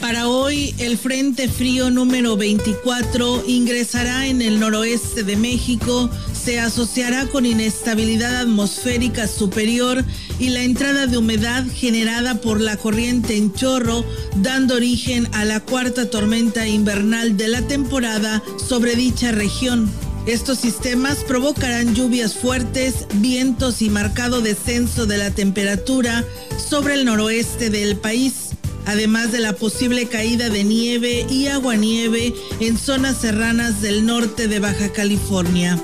Para hoy, el Frente Frío número 24 ingresará en el noroeste de México, se asociará con inestabilidad atmosférica superior y la entrada de humedad generada por la corriente en chorro, dando origen a la cuarta tormenta invernal de la temporada sobre dicha región. Estos sistemas provocarán lluvias fuertes, vientos y marcado descenso de la temperatura sobre el noroeste del país además de la posible caída de nieve y aguanieve en zonas serranas del norte de Baja California.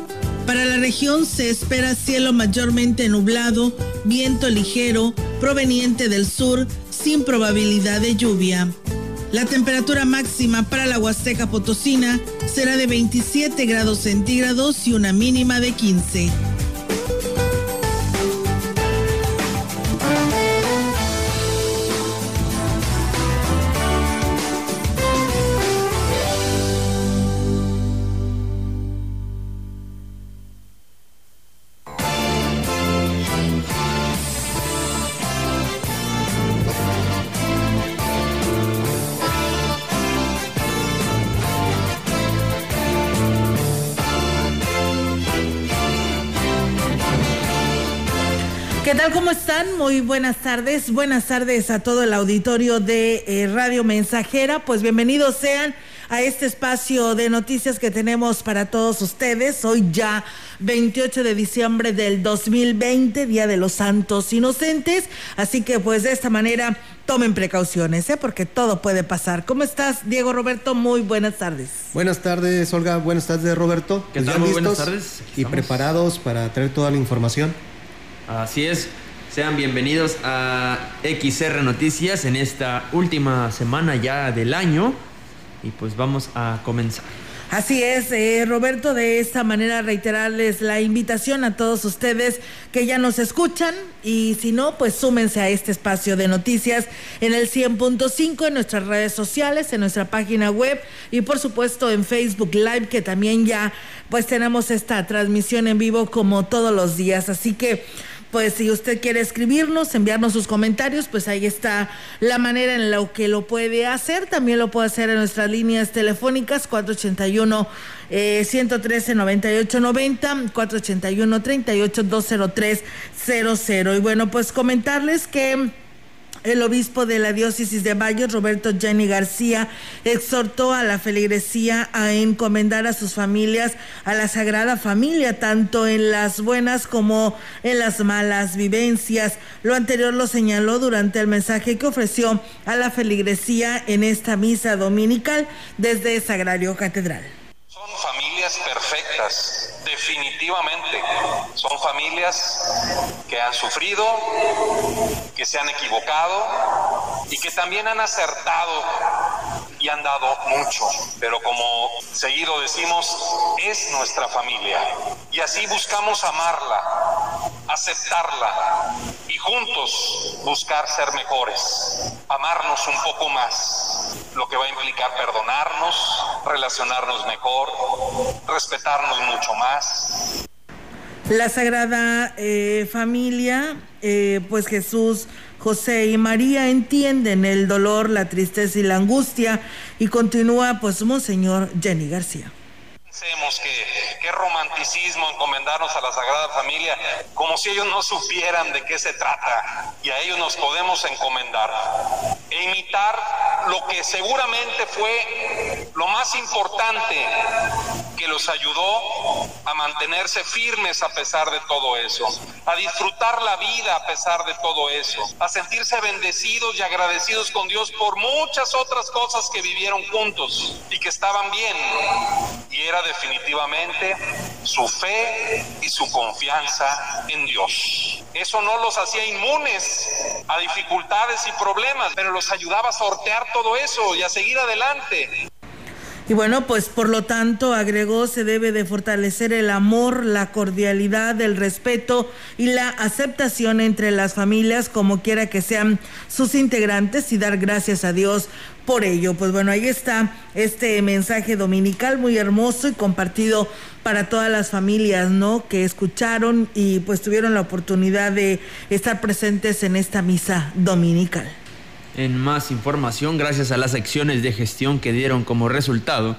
Para la región se espera cielo mayormente nublado, viento ligero proveniente del sur sin probabilidad de lluvia. La temperatura máxima para la Huasteca Potosina será de 27 grados centígrados y una mínima de 15. Muy buenas tardes. Buenas tardes a todo el auditorio de eh, Radio Mensajera. Pues bienvenidos sean a este espacio de noticias que tenemos para todos ustedes. Hoy ya 28 de diciembre del 2020, Día de los Santos Inocentes. Así que pues de esta manera tomen precauciones, ¿eh? porque todo puede pasar. ¿Cómo estás, Diego Roberto? Muy buenas tardes. Buenas tardes, Olga. Buenas tardes, Roberto. ¿Qué pues tal? Muy buenas tardes. Y preparados para traer toda la información. Así es. Sean bienvenidos a XR Noticias en esta última semana ya del año. Y pues vamos a comenzar. Así es, eh, Roberto, de esta manera reiterarles la invitación a todos ustedes que ya nos escuchan y si no, pues súmense a este espacio de noticias en el 100.5 en nuestras redes sociales, en nuestra página web y por supuesto en Facebook Live que también ya pues tenemos esta transmisión en vivo como todos los días. Así que pues si usted quiere escribirnos, enviarnos sus comentarios, pues ahí está la manera en la que lo puede hacer. También lo puede hacer en nuestras líneas telefónicas 481 113 9890 481 38 203 00. Y bueno, pues comentarles que el obispo de la diócesis de Valles, Roberto Jenny García, exhortó a la feligresía a encomendar a sus familias a la Sagrada Familia, tanto en las buenas como en las malas vivencias. Lo anterior lo señaló durante el mensaje que ofreció a la feligresía en esta misa dominical desde Sagrario Catedral. Son familias perfectas, definitivamente. Son familias que han sufrido, que se han equivocado y que también han acertado y han dado mucho. Pero como seguido decimos, es nuestra familia. Y así buscamos amarla, aceptarla y juntos buscar ser mejores, amarnos un poco más, lo que va a implicar perdonarnos, relacionarnos mejor, respetarnos mucho más. La Sagrada eh, Familia, eh, pues Jesús, José y María entienden el dolor, la tristeza y la angustia y continúa pues Monseñor Jenny García. Pensemos que qué romanticismo encomendarnos a la Sagrada Familia, como si ellos no supieran de qué se trata y a ellos nos podemos encomendar e imitar lo que seguramente fue lo más importante que los ayudó a mantenerse firmes a pesar de todo eso, a disfrutar la vida a pesar de todo eso, a sentirse bendecidos y agradecidos con Dios por muchas otras cosas que vivieron juntos y que estaban bien. Y era definitivamente su fe y su confianza en Dios. Eso no los hacía inmunes a dificultades y problemas, pero los ayudaba a sortear todo eso y a seguir adelante. Y bueno, pues por lo tanto, agregó, se debe de fortalecer el amor, la cordialidad, el respeto y la aceptación entre las familias, como quiera que sean sus integrantes, y dar gracias a Dios por ello. Pues bueno, ahí está este mensaje dominical muy hermoso y compartido para todas las familias, ¿no? Que escucharon y pues tuvieron la oportunidad de estar presentes en esta misa dominical. En más información, gracias a las acciones de gestión que dieron como resultado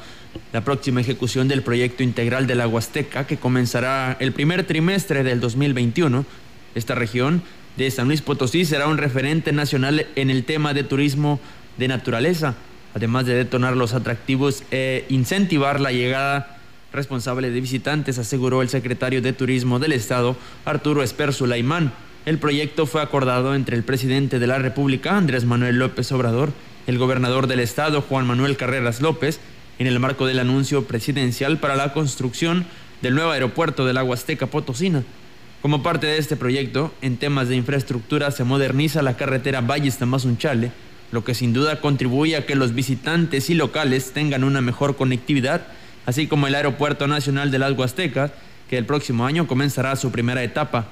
la próxima ejecución del proyecto integral de la Huasteca, que comenzará el primer trimestre del 2021, esta región de San Luis Potosí será un referente nacional en el tema de turismo de naturaleza, además de detonar los atractivos e incentivar la llegada responsable de visitantes, aseguró el secretario de Turismo del Estado, Arturo Esper Sulaimán. El proyecto fue acordado entre el presidente de la República, Andrés Manuel López Obrador, el gobernador del estado, Juan Manuel Carreras López, en el marco del anuncio presidencial para la construcción del nuevo aeropuerto de la Huasteca Potosina. Como parte de este proyecto, en temas de infraestructura se moderniza la carretera Valles-Tamazunchale, lo que sin duda contribuye a que los visitantes y locales tengan una mejor conectividad, así como el Aeropuerto Nacional de las Huastecas, que el próximo año comenzará su primera etapa.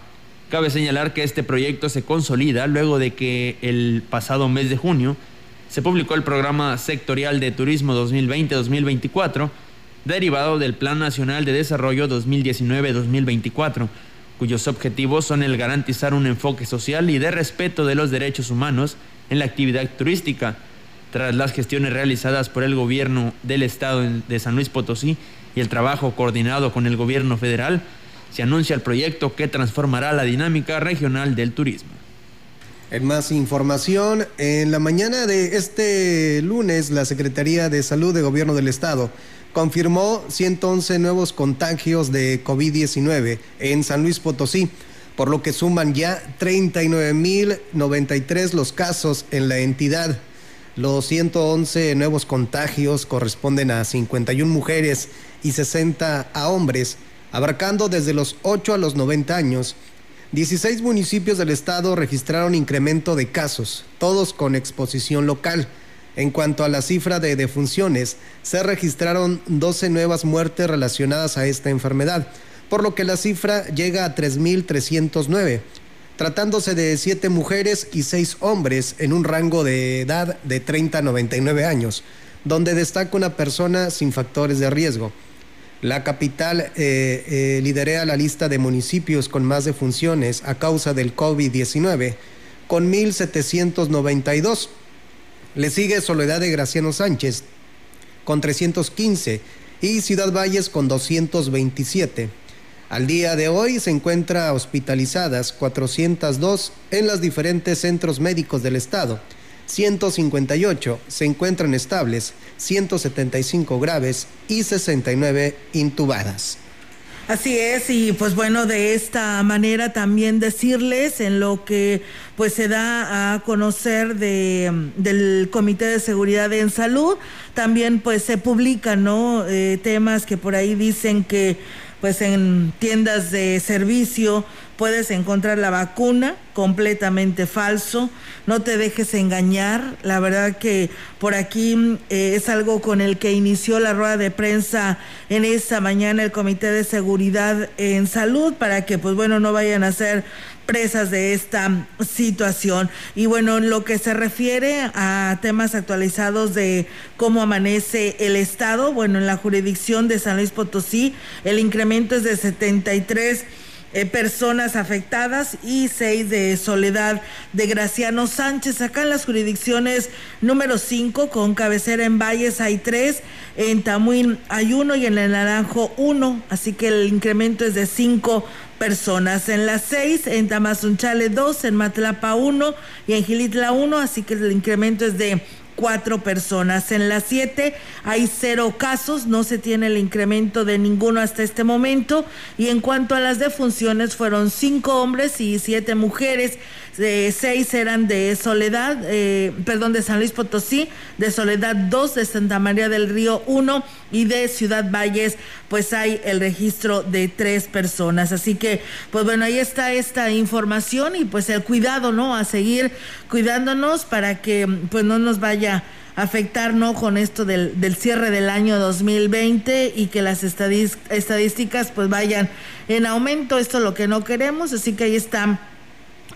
Cabe señalar que este proyecto se consolida luego de que el pasado mes de junio se publicó el programa sectorial de turismo 2020-2024, derivado del Plan Nacional de Desarrollo 2019-2024, cuyos objetivos son el garantizar un enfoque social y de respeto de los derechos humanos en la actividad turística. Tras las gestiones realizadas por el gobierno del estado de San Luis Potosí y el trabajo coordinado con el gobierno federal, se anuncia el proyecto que transformará la dinámica regional del turismo. En más información, en la mañana de este lunes, la Secretaría de Salud de Gobierno del Estado confirmó 111 nuevos contagios de COVID-19 en San Luis Potosí, por lo que suman ya 39.093 los casos en la entidad. Los 111 nuevos contagios corresponden a 51 mujeres y 60 a hombres abarcando desde los 8 a los 90 años. 16 municipios del estado registraron incremento de casos, todos con exposición local. En cuanto a la cifra de defunciones, se registraron 12 nuevas muertes relacionadas a esta enfermedad, por lo que la cifra llega a 3.309, tratándose de 7 mujeres y 6 hombres en un rango de edad de 30 a 99 años, donde destaca una persona sin factores de riesgo. La capital eh, eh, lidera la lista de municipios con más defunciones a causa del COVID-19, con 1.792. Le sigue Soledad de Graciano Sánchez, con 315, y Ciudad Valles con 227. Al día de hoy se encuentra hospitalizadas 402 en los diferentes centros médicos del estado 158 se encuentran estables, 175 graves y 69 intubadas. Así es, y pues bueno, de esta manera también decirles en lo que pues se da a conocer de, del Comité de Seguridad en Salud, también pues se publican, ¿no? Eh, temas que por ahí dicen que pues en tiendas de servicio puedes encontrar la vacuna, completamente falso, no te dejes engañar, la verdad que por aquí eh, es algo con el que inició la rueda de prensa en esta mañana el Comité de Seguridad en Salud para que pues bueno no vayan a ser presas de esta situación. Y bueno, en lo que se refiere a temas actualizados de cómo amanece el Estado, bueno, en la jurisdicción de San Luis Potosí, el incremento es de 73 eh, personas afectadas y seis de Soledad de Graciano Sánchez. Acá en las jurisdicciones número 5, con cabecera en Valles hay tres, en Tamuín hay uno y en el Naranjo uno, así que el incremento es de cinco personas. En las seis, en Tamazunchale dos, en Matlapa uno y en Gilitla uno, así que el incremento es de cuatro personas. En las siete hay cero casos, no se tiene el incremento de ninguno hasta este momento. Y en cuanto a las defunciones, fueron cinco hombres y siete mujeres. Seis eran de Soledad, eh, perdón, de San Luis Potosí, de Soledad dos, de Santa María del Río uno y de Ciudad Valles, pues hay el registro de tres personas. Así que, pues bueno, ahí está esta información y pues el cuidado, ¿no? A seguir cuidándonos para que pues no nos vaya vaya a afectar no con esto del, del cierre del año 2020 y que las estadísticas pues vayan en aumento. Esto es lo que no queremos, así que ahí están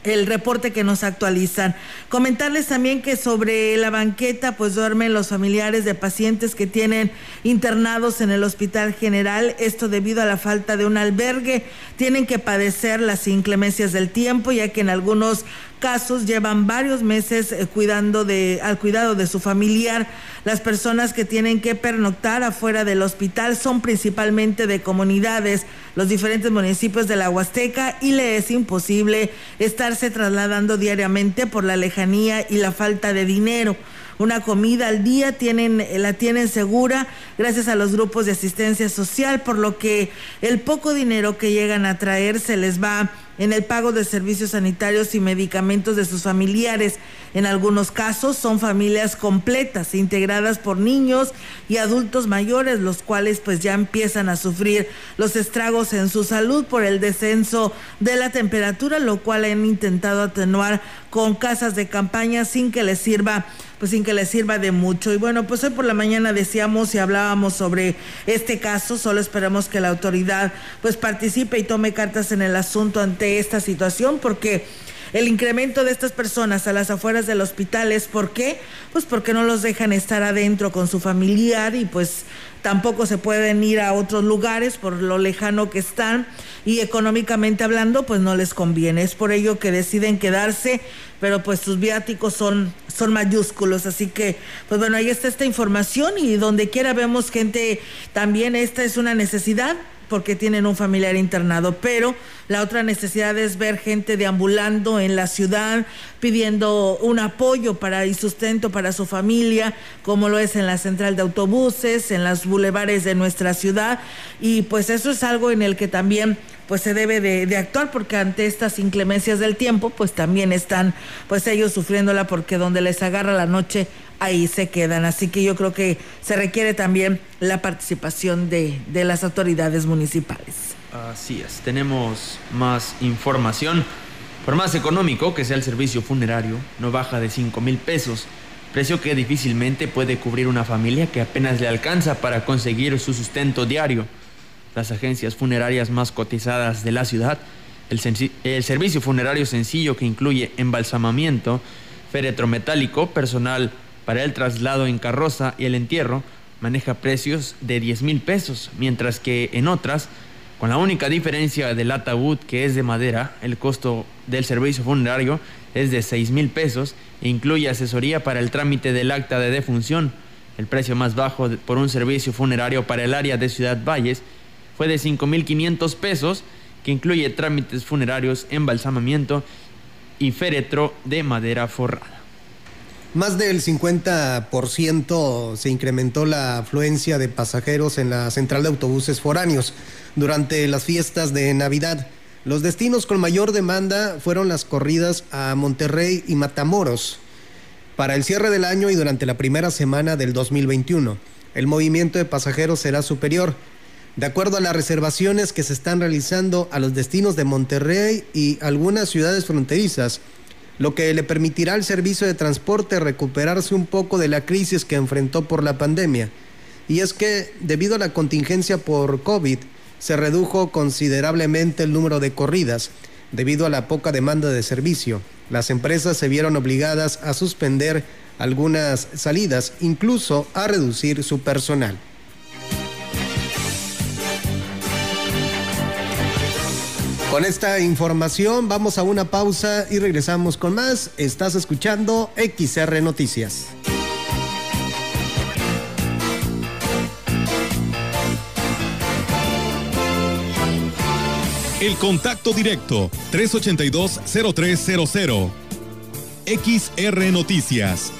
el reporte que nos actualizan. Comentarles también que sobre la banqueta pues duermen los familiares de pacientes que tienen internados en el Hospital General, esto debido a la falta de un albergue, tienen que padecer las inclemencias del tiempo ya que en algunos casos llevan varios meses eh, cuidando de, al cuidado de su familiar. Las personas que tienen que pernoctar afuera del hospital son principalmente de comunidades, los diferentes municipios de la Huasteca y le es imposible estarse trasladando diariamente por la lejanía y la falta de dinero una comida al día, tienen, la tienen segura gracias a los grupos de asistencia social, por lo que el poco dinero que llegan a traer se les va en el pago de servicios sanitarios y medicamentos de sus familiares. En algunos casos son familias completas, integradas por niños y adultos mayores, los cuales pues ya empiezan a sufrir los estragos en su salud por el descenso de la temperatura, lo cual han intentado atenuar con casas de campaña sin que les sirva pues sin que les sirva de mucho. Y bueno, pues hoy por la mañana decíamos y hablábamos sobre este caso, solo esperamos que la autoridad pues participe y tome cartas en el asunto ante esta situación porque el incremento de estas personas a las afueras del hospital es ¿por qué? Pues porque no los dejan estar adentro con su familiar y pues tampoco se pueden ir a otros lugares por lo lejano que están y económicamente hablando pues no les conviene. Es por ello que deciden quedarse, pero pues sus viáticos son, son mayúsculos. Así que pues bueno, ahí está esta información y donde quiera vemos gente, también esta es una necesidad porque tienen un familiar internado, pero la otra necesidad es ver gente deambulando en la ciudad pidiendo un apoyo para y sustento para su familia, como lo es en la central de autobuses, en los bulevares de nuestra ciudad, y pues eso es algo en el que también pues se debe de, actuar porque ante estas inclemencias del tiempo pues también están pues ellos sufriéndola porque donde les agarra la noche ahí se quedan. Así que yo creo que se requiere también la participación de, de las autoridades municipales. Así es, tenemos más información. Por más económico que sea el servicio funerario, no baja de 5 mil pesos, precio que difícilmente puede cubrir una familia que apenas le alcanza para conseguir su sustento diario. Las agencias funerarias más cotizadas de la ciudad, el, el servicio funerario sencillo que incluye embalsamamiento, féretro metálico, personal para el traslado en carroza y el entierro maneja precios de 10 mil pesos, mientras que en otras, con la única diferencia del ataúd que es de madera, el costo del servicio funerario es de 6 mil pesos e incluye asesoría para el trámite del acta de defunción. El precio más bajo por un servicio funerario para el área de Ciudad Valles fue de 5 mil 500 pesos, que incluye trámites funerarios, embalsamamiento y féretro de madera forrada. Más del 50% se incrementó la afluencia de pasajeros en la central de autobuses foráneos durante las fiestas de Navidad. Los destinos con mayor demanda fueron las corridas a Monterrey y Matamoros para el cierre del año y durante la primera semana del 2021. El movimiento de pasajeros será superior. De acuerdo a las reservaciones que se están realizando a los destinos de Monterrey y algunas ciudades fronterizas, lo que le permitirá al servicio de transporte recuperarse un poco de la crisis que enfrentó por la pandemia. Y es que, debido a la contingencia por COVID, se redujo considerablemente el número de corridas, debido a la poca demanda de servicio. Las empresas se vieron obligadas a suspender algunas salidas, incluso a reducir su personal. Con esta información vamos a una pausa y regresamos con más. Estás escuchando XR Noticias. El contacto directo 382-0300. XR Noticias.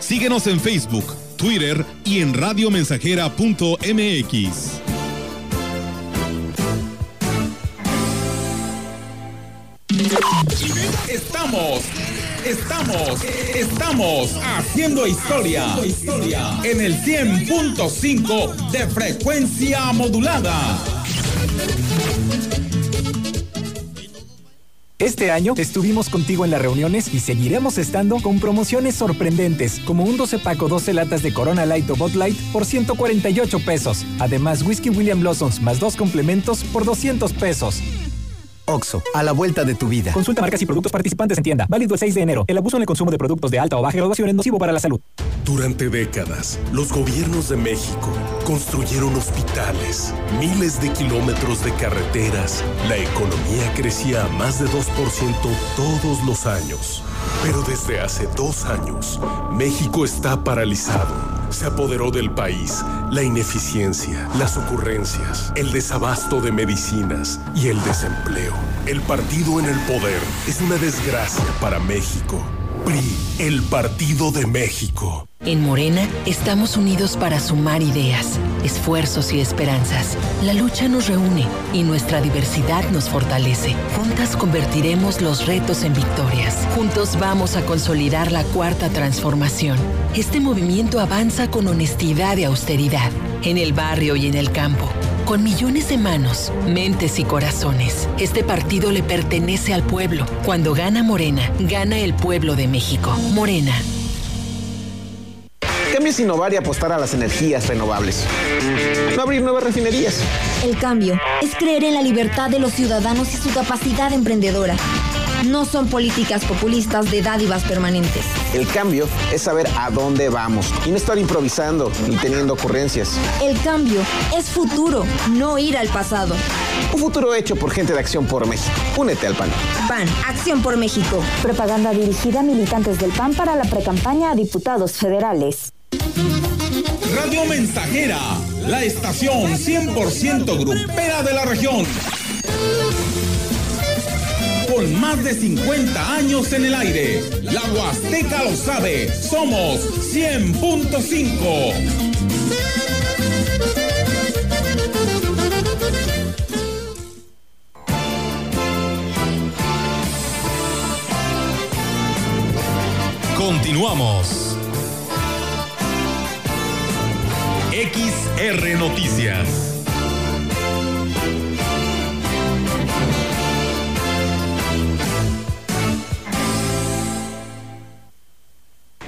Síguenos en Facebook, Twitter y en radiomensajera.mx. Estamos, estamos, estamos haciendo historia, en el 100.5 de frecuencia modulada. Este año estuvimos contigo en las reuniones y seguiremos estando con promociones sorprendentes, como un 12 paco 12 latas de Corona Light o Bot Light por 148 pesos. Además, Whisky William Blossoms más dos complementos por 200 pesos. Oxo, a la vuelta de tu vida. Consulta marcas y productos participantes en tienda. Válido el 6 de enero. El abuso en el consumo de productos de alta o baja graduación es nocivo para la salud. Durante décadas, los gobiernos de México construyeron hospitales, miles de kilómetros de carreteras. La economía crecía a más de 2% todos los años. Pero desde hace dos años, México está paralizado. Se apoderó del país la ineficiencia, las ocurrencias, el desabasto de medicinas y el desempleo. El partido en el poder es una desgracia para México. El Partido de México. En Morena estamos unidos para sumar ideas, esfuerzos y esperanzas. La lucha nos reúne y nuestra diversidad nos fortalece. Juntas convertiremos los retos en victorias. Juntos vamos a consolidar la cuarta transformación. Este movimiento avanza con honestidad y austeridad, en el barrio y en el campo. Con millones de manos, mentes y corazones, este partido le pertenece al pueblo. Cuando gana Morena, gana el pueblo de México. Morena, cambio es innovar y apostar a las energías renovables. No abrir nuevas refinerías. El cambio es creer en la libertad de los ciudadanos y su capacidad emprendedora. No son políticas populistas de dádivas permanentes. El cambio es saber a dónde vamos y no estar improvisando ni teniendo ocurrencias. El cambio es futuro, no ir al pasado. Un futuro hecho por gente de Acción por México. Únete al PAN. PAN, Acción por México. Propaganda dirigida a militantes del PAN para la precampaña a diputados federales. Radio Mensajera, la estación 100% grupera de la región. Con más de 50 años en el aire, la Huasteca lo sabe, somos 100.5. Continuamos. XR Noticias.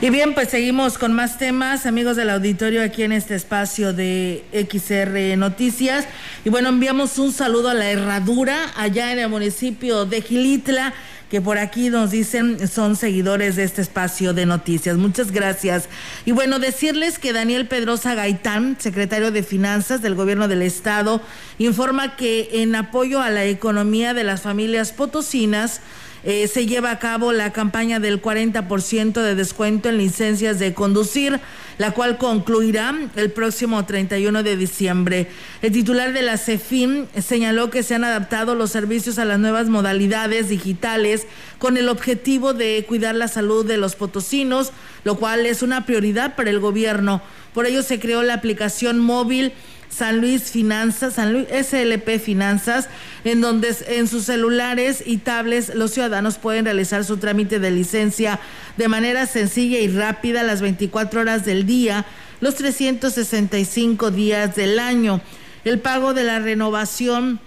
Y bien, pues seguimos con más temas, amigos del auditorio, aquí en este espacio de XR Noticias. Y bueno, enviamos un saludo a la Herradura, allá en el municipio de Gilitla que por aquí nos dicen son seguidores de este espacio de noticias. Muchas gracias. Y bueno, decirles que Daniel Pedrosa Gaitán, secretario de Finanzas del Gobierno del Estado, informa que en apoyo a la economía de las familias potosinas, eh, se lleva a cabo la campaña del 40% de descuento en licencias de conducir, la cual concluirá el próximo 31 de diciembre. El titular de la CEFIM señaló que se han adaptado los servicios a las nuevas modalidades digitales con el objetivo de cuidar la salud de los potosinos, lo cual es una prioridad para el gobierno. Por ello se creó la aplicación móvil San Luis Finanzas, San Luis SLP Finanzas, en donde en sus celulares y tablets los ciudadanos pueden realizar su trámite de licencia de manera sencilla y rápida las 24 horas del día, los 365 días del año. El pago de la renovación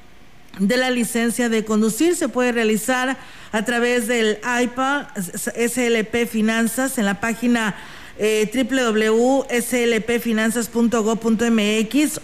de la licencia de conducir se puede realizar a través del IPA SLP Finanzas en la página eh,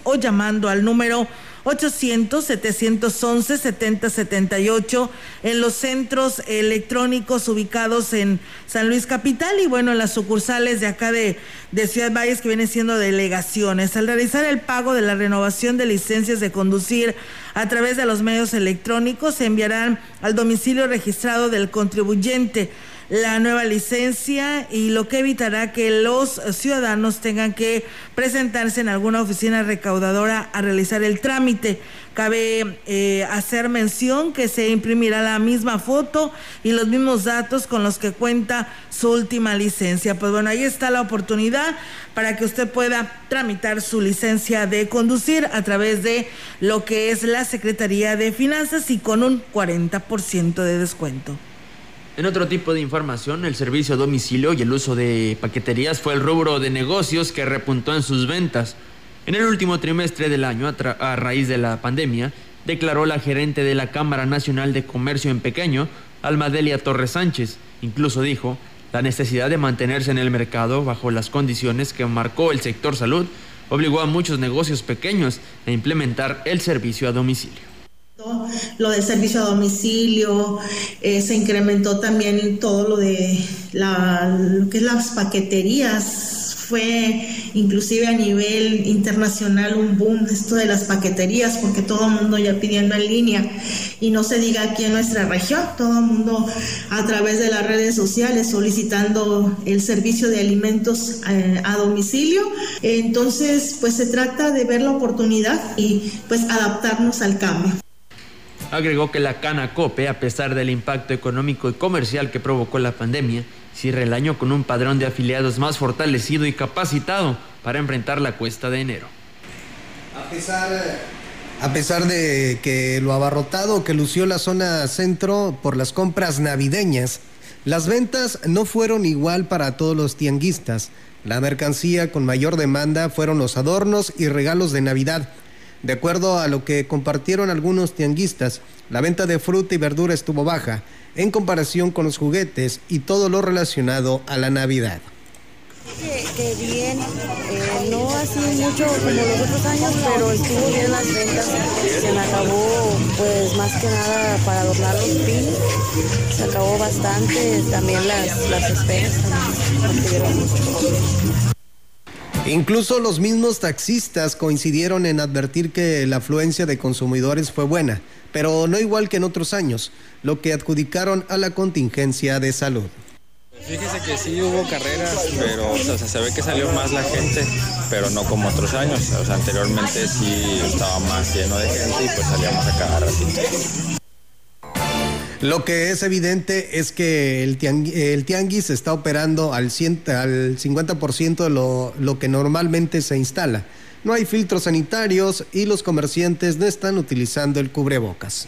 o llamando al número 800-711-7078 en los centros electrónicos ubicados en San Luis Capital y bueno, en las sucursales de acá de, de Ciudad Valles que vienen siendo delegaciones. Al realizar el pago de la renovación de licencias de conducir a través de los medios electrónicos, se enviarán al domicilio registrado del contribuyente la nueva licencia y lo que evitará que los ciudadanos tengan que presentarse en alguna oficina recaudadora a realizar el trámite. Cabe eh, hacer mención que se imprimirá la misma foto y los mismos datos con los que cuenta su última licencia. Pues bueno, ahí está la oportunidad para que usted pueda tramitar su licencia de conducir a través de lo que es la Secretaría de Finanzas y con un 40% de descuento. En otro tipo de información, el servicio a domicilio y el uso de paqueterías fue el rubro de negocios que repuntó en sus ventas. En el último trimestre del año, a, raíz de la pandemia, declaró la gerente de la Cámara Nacional de Comercio en Pequeño, Almadelia Torres Sánchez. Incluso dijo la necesidad de mantenerse en el mercado bajo las condiciones que marcó el sector salud obligó a muchos negocios pequeños a implementar el servicio a domicilio. Lo del servicio a domicilio, eh, se incrementó también todo lo de la, lo es las paqueterías fue inclusive a nivel internacional un boom esto de las paqueterías porque todo el mundo ya pidiendo en línea y no se diga aquí en nuestra región, todo el mundo a través de las redes sociales solicitando el servicio de alimentos eh, a domicilio. Entonces, pues se trata de ver la oportunidad y pues adaptarnos al cambio. Agregó que la Canacope, a pesar del impacto económico y comercial que provocó la pandemia, cierra el año con un padrón de afiliados más fortalecido y capacitado para enfrentar la cuesta de enero. A pesar, a pesar de que lo abarrotado que lució la zona centro por las compras navideñas, las ventas no fueron igual para todos los tianguistas. La mercancía con mayor demanda fueron los adornos y regalos de Navidad. De acuerdo a lo que compartieron algunos tianguistas, la venta de fruta y verdura estuvo baja en comparación con los juguetes y todo lo relacionado a la Navidad. Que, bien, eh, no así mucho como los otros años, pero estuvo bien las ventas. Se me acabó, pues más que nada para adornar los pins. Se acabó bastante, también las, las esferas Incluso los mismos taxistas coincidieron en advertir que la afluencia de consumidores fue buena, pero no igual que en otros años, lo que adjudicaron a la contingencia de salud. Fíjese que sí hubo carreras, pero se ve que salió más la gente, pero no como otros años. O sea, anteriormente sí estaba más lleno de gente y pues salíamos a cada ratito. Lo que es evidente es que el, tianguis, está operando al, 50% de lo, lo que normalmente se instala. No hay filtros sanitarios y los comerciantes no están utilizando el cubrebocas.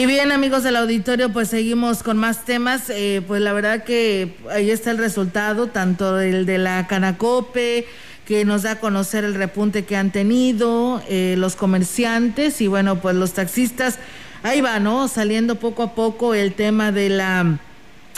Y bien, amigos del auditorio, pues seguimos con más temas. Eh, pues la verdad que ahí está el resultado, tanto el de la Canacope, que nos da a conocer el repunte que han tenido eh, los comerciantes y bueno, pues los taxistas. Ahí va, ¿no? Saliendo poco a poco el tema de la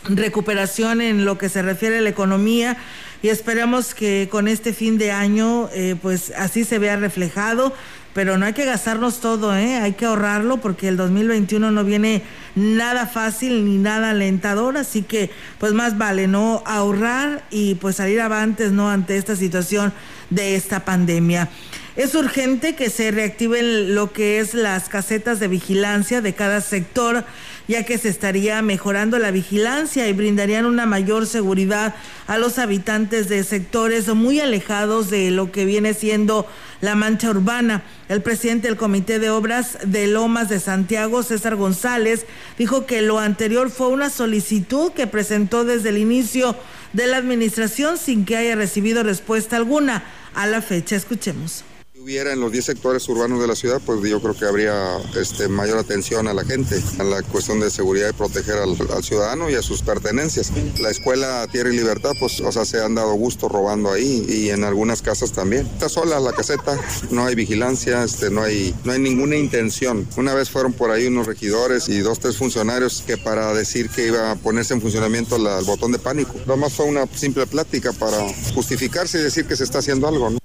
recuperación en lo que se refiere a la economía y esperamos que con este fin de año eh, pues así se vea reflejado pero no hay que gastarnos todo, ¿eh? hay que ahorrarlo porque el 2021 no viene nada fácil ni nada alentador, así que pues más vale no ahorrar y pues salir avantes no ante esta situación de esta pandemia. Es urgente que se reactiven lo que es las casetas de vigilancia de cada sector, ya que se estaría mejorando la vigilancia y brindarían una mayor seguridad a los habitantes de sectores muy alejados de lo que viene siendo la mancha urbana. El presidente del Comité de Obras de Lomas de Santiago, César González, dijo que lo anterior fue una solicitud que presentó desde el inicio de la administración sin que haya recibido respuesta alguna a la fecha. Escuchemos hubiera en los 10 sectores urbanos de la ciudad, pues yo creo que habría este, mayor atención a la gente, a la cuestión de seguridad y proteger al, ciudadano y a sus pertenencias. La escuela Tierra y Libertad, pues, o sea, se han dado gusto robando ahí y en algunas casas también. Está sola la caseta, no hay vigilancia, este, no, hay, no hay ninguna intención. Una vez fueron por ahí unos regidores y dos, tres funcionarios que para decir que iba a ponerse en funcionamiento el botón de pánico. Nomás fue una simple plática para justificarse y decir que se está haciendo algo. ¿no?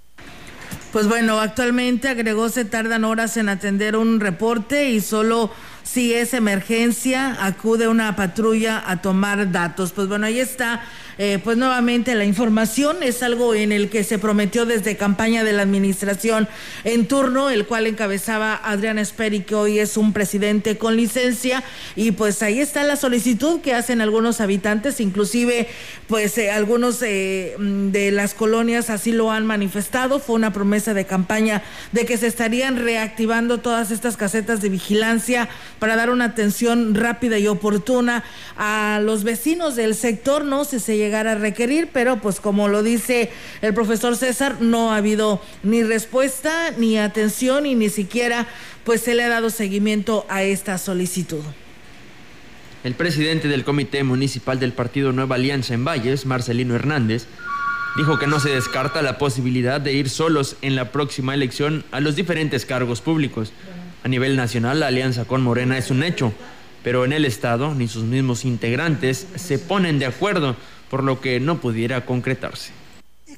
Pues bueno, actualmente agregó se tardan horas en atender un reporte y solo si es emergencia acude una patrulla a tomar datos. Pues bueno, ahí está eh, pues nuevamente la información. Es algo en el que se prometió desde campaña de la administración en turno, el cual encabezaba Adrián Esperi, que hoy es un presidente con licencia, y pues ahí está la solicitud que hacen algunos habitantes, inclusive pues eh, algunos eh, mm, de las colonias así lo han manifestado, fue una promesa de campaña de que se estarían reactivando todas estas casetas de vigilancia para dar una atención rápida y oportuna a los vecinos del sector, no si se llegar a requerir, pero pues como lo dice el profesor César, no ha habido ni respuesta, ni atención y ni siquiera pues se le ha dado seguimiento a esta solicitud. El presidente del Comité Municipal del Partido Nueva Alianza en Valles, Marcelino Hernández, dijo que no se descarta la posibilidad de ir solos en la próxima elección a los diferentes cargos públicos. A nivel nacional, la alianza con Morena es un hecho, pero en el Estado ni sus mismos integrantes se ponen de acuerdo, por lo que no pudiera concretarse.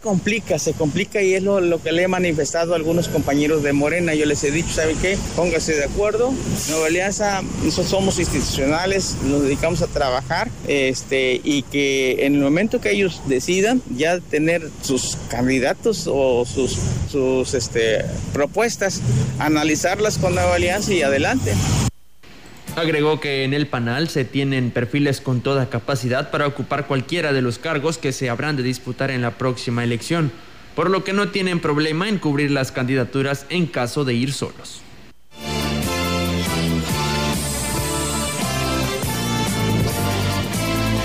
Complica, se complica y es lo, que le he manifestado a algunos compañeros de Morena. Yo les he dicho, ¿saben qué? Pónganse de acuerdo. Nueva Alianza, nosotros somos institucionales, nos dedicamos a trabajar este, y que en el momento que ellos decidan ya tener sus candidatos o sus, sus este, propuestas, analizarlas con Nueva Alianza y adelante. Agregó que en el panel se tienen perfiles con toda capacidad para ocupar cualquiera de los cargos que se habrán de disputar en la próxima elección, por lo que no tienen problema en cubrir las candidaturas en caso de ir solos.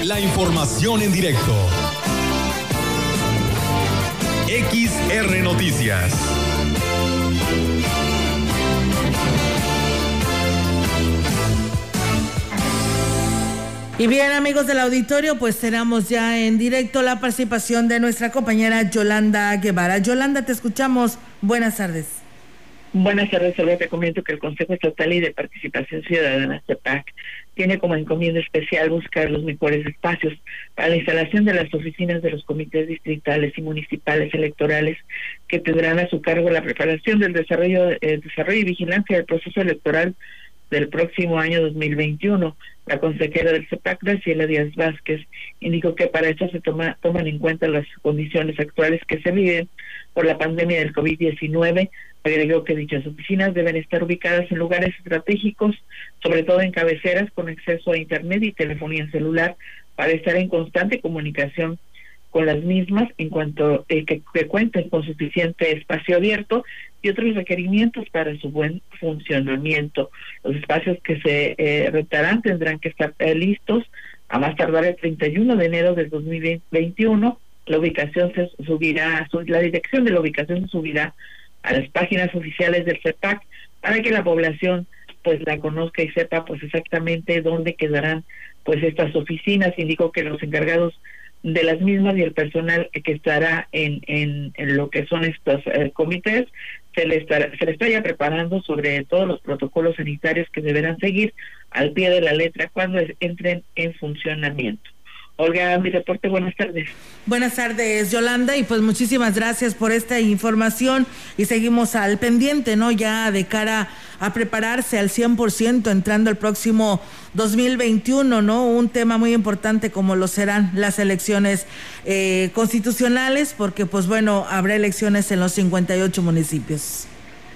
La información en directo. XR Noticias. Y bien, amigos del auditorio, pues tenemos ya en directo la participación de nuestra compañera Yolanda Guevara. Yolanda, te escuchamos. Buenas tardes. Buenas tardes, Solo Te comento que el Consejo Estatal y de Participación Ciudadana, CEPAC, tiene como encomienda especial buscar los mejores espacios para la instalación de las oficinas de los comités distritales y municipales electorales que tendrán a su cargo la preparación del desarrollo, el desarrollo y vigilancia del proceso electoral del próximo año 2021. La consejera del CEPAC, Graciela Díaz Vázquez, indicó que para eso se toma, toman en cuenta las condiciones actuales que se viven por la pandemia del COVID-19. Agregó que dichas oficinas deben estar ubicadas en lugares estratégicos, sobre todo en cabeceras con acceso a Internet y telefonía celular, para estar en constante comunicación con las mismas en cuanto eh, que, cuenten con suficiente espacio abierto y otros requerimientos para su buen funcionamiento. Los espacios que se eh, retarán tendrán que estar eh, listos a más tardar el 31 de enero del 2021. La ubicación se subirá, la dirección de la ubicación se subirá a las páginas oficiales del CEPAC para que la población pues la conozca y sepa pues exactamente dónde quedarán pues estas oficinas. Indico que los encargados de las mismas y el personal que estará en, en, lo que son estos eh, comités se le, estará, se le está ya preparando sobre todos los protocolos sanitarios que deberán seguir al pie de la letra cuando entren en funcionamiento. Olga, mi reporte, buenas tardes. Buenas tardes, Yolanda, y pues muchísimas gracias por esta información y seguimos al pendiente, ¿no? Ya de cara a prepararse al 100% entrando el próximo 2021, ¿no? Un tema muy importante como lo serán las elecciones eh, constitucionales, porque pues bueno, habrá elecciones en los 58 municipios.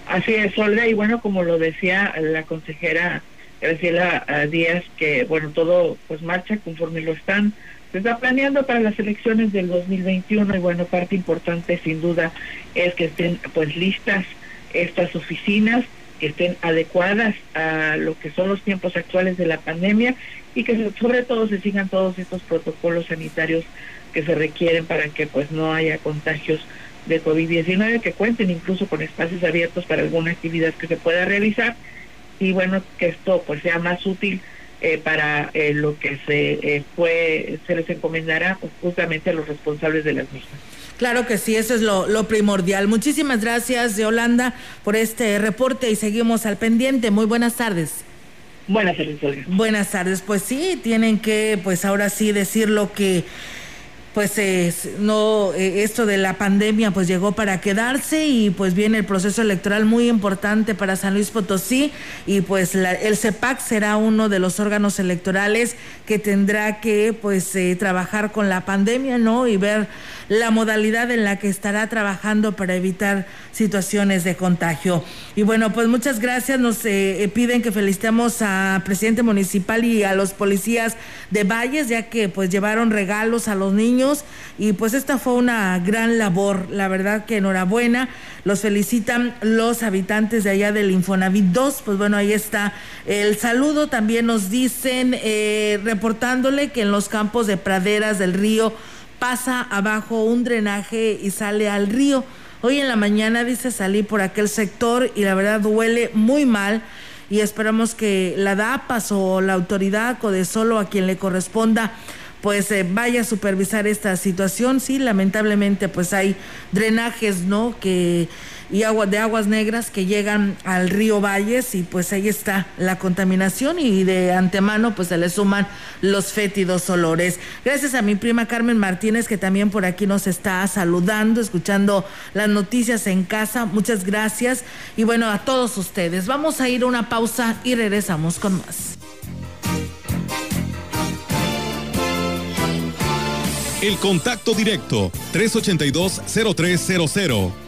Así es, Olga, y bueno, como lo decía la consejera Graciela Díaz, que bueno, todo pues marcha conforme lo están se está planeando para las elecciones del 2021 y bueno, parte importante sin duda es que estén pues listas estas oficinas, que estén adecuadas a lo que son los tiempos actuales de la pandemia y que sobre todo se sigan todos estos protocolos sanitarios que se requieren para que pues no haya contagios de COVID-19, que cuenten incluso con espacios abiertos para alguna actividad que se pueda realizar y bueno, que esto pues sea más útil eh, para eh, lo que se eh, fue se les encomendará justamente a los responsables de las mismas. Claro que sí, eso es lo, lo primordial. Muchísimas gracias, Yolanda, por este reporte y seguimos al pendiente. Muy buenas tardes. Buenas tardes, Buenas tardes. Pues sí, tienen que, pues ahora sí decir lo que pues no eh, esto de la pandemia pues llegó para quedarse y pues viene el proceso electoral muy importante para San Luis Potosí y pues el CEPAC será uno de los órganos electorales que tendrá que pues eh, trabajar con la pandemia no y ver la modalidad en la que estará trabajando para evitar situaciones de contagio. Y bueno, pues muchas gracias. Nos eh, eh, piden que felicitemos a presidente municipal y a los policías de Valles, ya que pues llevaron regalos a los niños y pues esta fue una gran labor. La verdad que enhorabuena. Los felicitan los habitantes de allá del Infonavit 2. Pues bueno, ahí está el saludo. También nos dicen, eh, reportándole que en los campos de praderas del río pasa abajo un drenaje y sale al río. Hoy en la mañana dice salí por aquel sector y la verdad duele muy mal y esperamos que la DAPAS o la autoridad solo a quien le corresponda pues eh, vaya a supervisar esta situación. Sí, lamentablemente pues hay drenajes, ¿no? Que y agua de aguas negras que llegan al río Valles y pues ahí está la contaminación y de antemano pues se le suman los fétidos olores. Gracias a mi prima Carmen Martínez que también por aquí nos está saludando, escuchando las noticias en casa. Muchas gracias y bueno, a todos ustedes. Vamos a ir a una pausa y regresamos con más. El contacto directo 382-0300.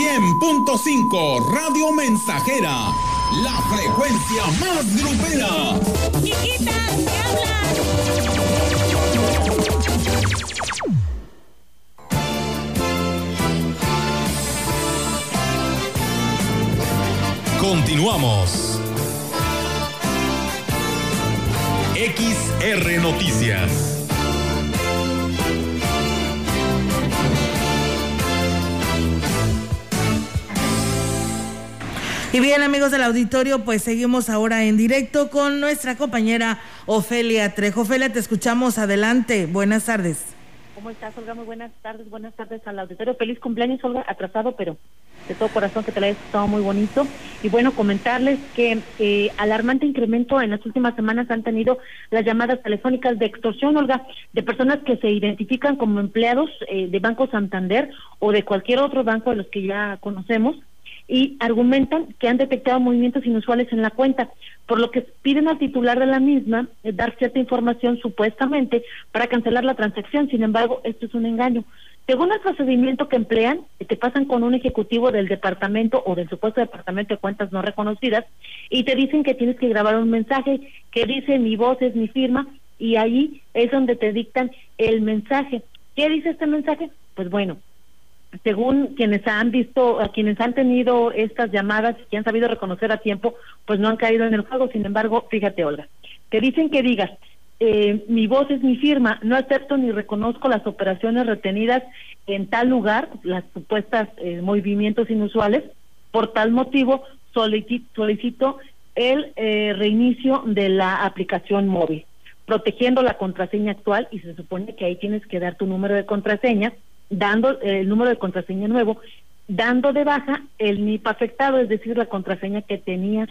100.5 Radio Mensajera. La frecuencia más grupera. Chiquita, habla? Continuamos. XR Noticias. Y bien amigos del auditorio, pues seguimos ahora en directo con nuestra compañera Ofelia Trejo. Ofelia, te escuchamos. Adelante. Buenas tardes. ¿Cómo estás, Olga? Muy buenas tardes. Buenas tardes al auditorio. Feliz cumpleaños, Olga. Atrasado, pero de todo corazón que te la hayas estado muy bonito. Y bueno, comentarles que eh, alarmante incremento en las últimas semanas han tenido las llamadas telefónicas de extorsión, Olga, de personas que se identifican como empleados eh, de Banco Santander o de cualquier otro banco de los que ya conocemos y argumentan que han detectado movimientos inusuales en la cuenta, por lo que piden al titular de la misma eh, dar cierta información supuestamente para cancelar la transacción. Sin embargo, esto es un engaño. Según el procedimiento que emplean, te pasan con un ejecutivo del departamento o del supuesto departamento de cuentas no reconocidas y te dicen que tienes que grabar un mensaje que dice mi voz es mi firma y ahí es donde te dictan el mensaje. ¿Qué dice este mensaje? Pues bueno, según quienes han visto, a quienes han tenido estas llamadas y que han sabido reconocer a tiempo, pues no han caído en el juego. Sin embargo, fíjate, Olga, te dicen que digas, eh, mi voz es mi firma, no acepto ni reconozco las operaciones retenidas en tal lugar, las supuestas eh, movimientos inusuales, por tal motivo solicito, el eh, reinicio de la aplicación móvil, protegiendo la contraseña actual y se supone que ahí tienes que dar tu número de contraseña, dando el número de contraseña nuevo, dando de baja el NIP afectado, es decir, la contraseña que tenías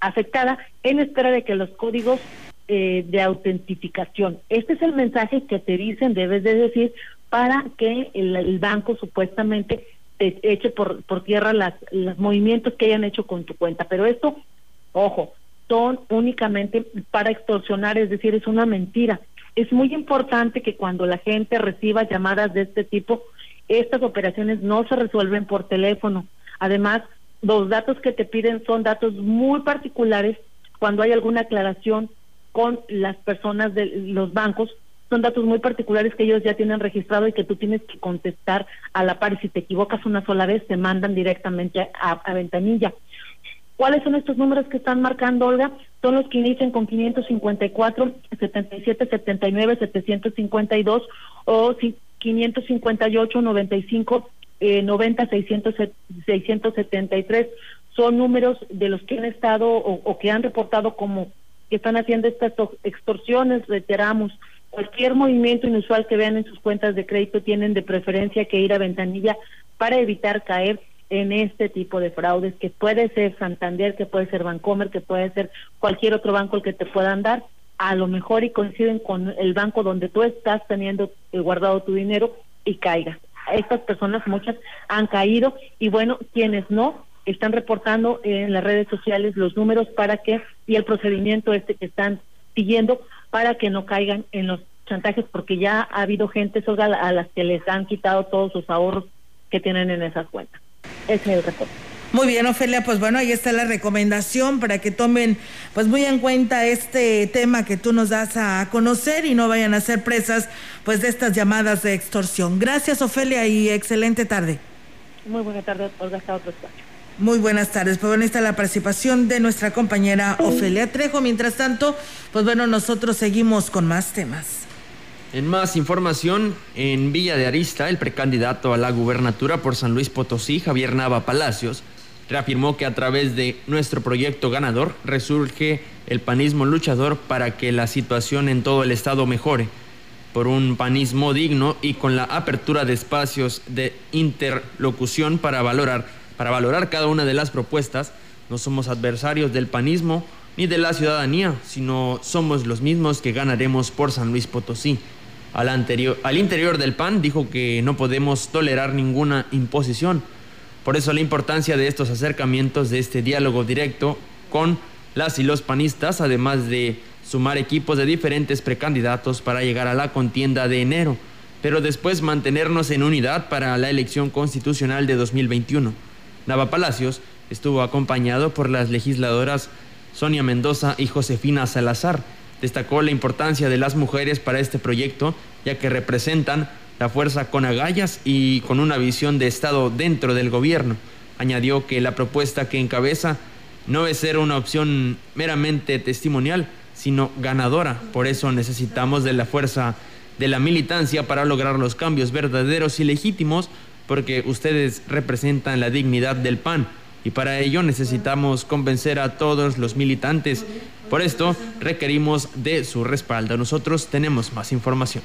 afectada, en espera de que los códigos eh, de autentificación. Este es el mensaje que te dicen, debes de decir, para que el, banco supuestamente te eche por, por tierra las, los movimientos que hayan hecho con tu cuenta. Pero esto, ojo, son únicamente para extorsionar, es decir, es una mentira. Es muy importante que cuando la gente reciba llamadas de este tipo, estas operaciones no se resuelven por teléfono. Además, los datos que te piden son datos muy particulares cuando hay alguna aclaración con las personas de los bancos son datos muy particulares que ellos ya tienen registrado y que tú tienes que contestar a la par y si te equivocas una sola vez te mandan directamente a, ventanilla. ¿Cuáles son estos números que están marcando, Olga? Son los que inician con 554, 77, 79, 752 o 558, 95, eh, 90, 600, 673. Son números de los que han estado o, o que han reportado como que están haciendo estas extorsiones, reiteramos, cualquier movimiento inusual que vean en sus cuentas de crédito tienen de preferencia que ir a ventanilla para evitar caer en este tipo de fraudes que puede ser Santander, que puede ser Bancomer, que puede ser cualquier otro banco el que te puedan dar, a lo mejor y coinciden con el banco donde tú estás teniendo eh, guardado tu dinero y caiga. Estas personas muchas han caído y bueno, quienes no están reportando en las redes sociales los números para que y el procedimiento este que están siguiendo para que no caigan en los chantajes, porque ya ha habido gente a las que les han quitado todos sus ahorros que tienen en esas cuentas. Es reporte. Muy bien, Ofelia, pues bueno, ahí está la recomendación para que tomen pues muy en cuenta este tema que tú nos das a conocer y no vayan a ser presas pues de estas llamadas de extorsión. Gracias, Ofelia, y excelente tarde. Muy buena tarde, Olga, hasta otro espacio. Muy buenas tardes. Pues bueno, está la participación de nuestra compañera Ofelia Trejo. Mientras tanto, pues bueno, nosotros seguimos con más temas. En más información, en Villa de Arista, el precandidato a la gubernatura por San Luis Potosí, Javier Nava Palacios, reafirmó que a través de nuestro proyecto ganador resurge el panismo luchador para que la situación en todo el estado mejore, por un panismo digno y con la apertura de espacios de interlocución para valorar para valorar cada una de las propuestas. No somos adversarios del panismo ni de la ciudadanía, sino somos los mismos que ganaremos por San Luis Potosí. Al, anterior, al interior del PAN dijo que no podemos tolerar ninguna imposición. Por eso la importancia de estos acercamientos, de este diálogo directo con las y los panistas, además de sumar equipos de diferentes precandidatos para llegar a la contienda de enero, pero después mantenernos en unidad para la elección constitucional de 2021. Nava Palacios estuvo acompañado por las legisladoras Sonia Mendoza y Josefina Salazar. Destacó la importancia de las mujeres para este proyecto, ya que representan la fuerza con agallas y con una visión de Estado dentro del gobierno. Añadió que la propuesta que encabeza no es ser una opción meramente testimonial, sino ganadora. Por eso necesitamos de la fuerza de la militancia para lograr los cambios verdaderos y legítimos porque ustedes representan la dignidad del PAN y para ello necesitamos convencer a todos los militantes. Por esto requerimos de su respaldo. Nosotros tenemos más información.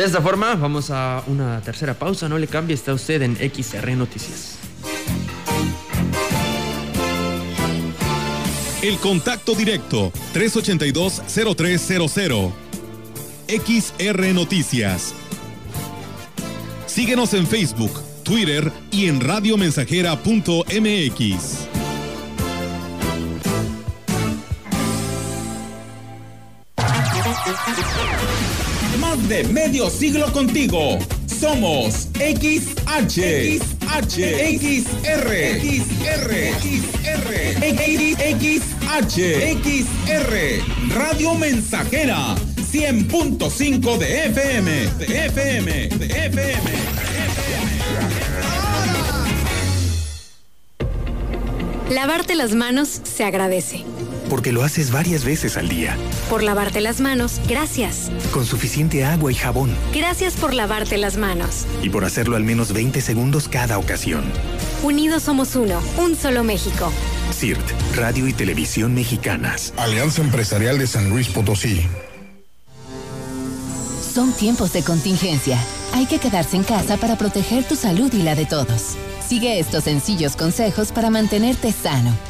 De esta forma, vamos a una tercera pausa. No le cambie, está usted en XR Noticias. El contacto directo 382-0300. XR Noticias. Síguenos en Facebook, Twitter y en radiomensajera.mx. de medio siglo contigo. Somos XH, XH, XR, XR, XR, XH, XR, Radio Mensajera, 100.5 de FM, de FM, de FM. Lavarte las manos se agradece porque lo haces varias veces al día. Por lavarte las manos, gracias. Con suficiente agua y jabón. Gracias por lavarte las manos. Y por hacerlo al menos 20 segundos cada ocasión. Unidos somos uno, un solo México. CIRT, Radio y Televisión Mexicanas. Alianza Empresarial de San Luis Potosí. Son tiempos de contingencia. Hay que quedarse en casa para proteger tu salud y la de todos. Sigue estos sencillos consejos para mantenerte sano.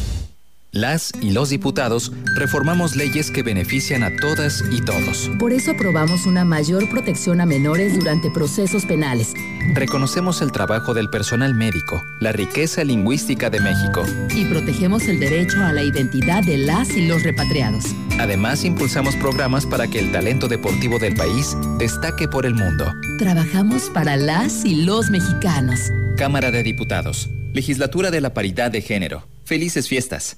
Las y los diputados reformamos leyes que benefician a todas y todos. Por eso aprobamos una mayor protección a menores durante procesos penales. Reconocemos el trabajo del personal médico, la riqueza lingüística de México. Y protegemos el derecho a la identidad de las y los repatriados. Además, impulsamos programas para que el talento deportivo del país destaque por el mundo. Trabajamos para las y los mexicanos. Cámara de Diputados. Legislatura de la Paridad de Género. Felices fiestas.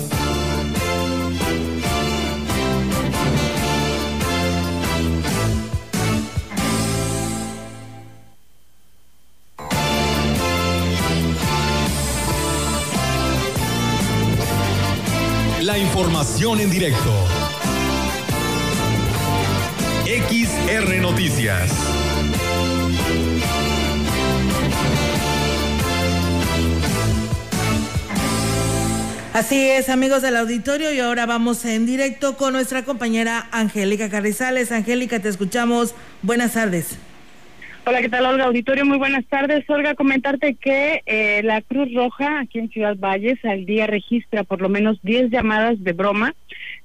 Información en directo. XR Noticias. Así es, amigos del auditorio, y ahora vamos en directo con nuestra compañera Angélica Carrizales. Angélica, te escuchamos. Buenas tardes. Hola, ¿qué tal, Olga? Auditorio, muy buenas tardes. Olga, comentarte que eh, la Cruz Roja aquí en Ciudad Valles al día registra por lo menos 10 llamadas de broma,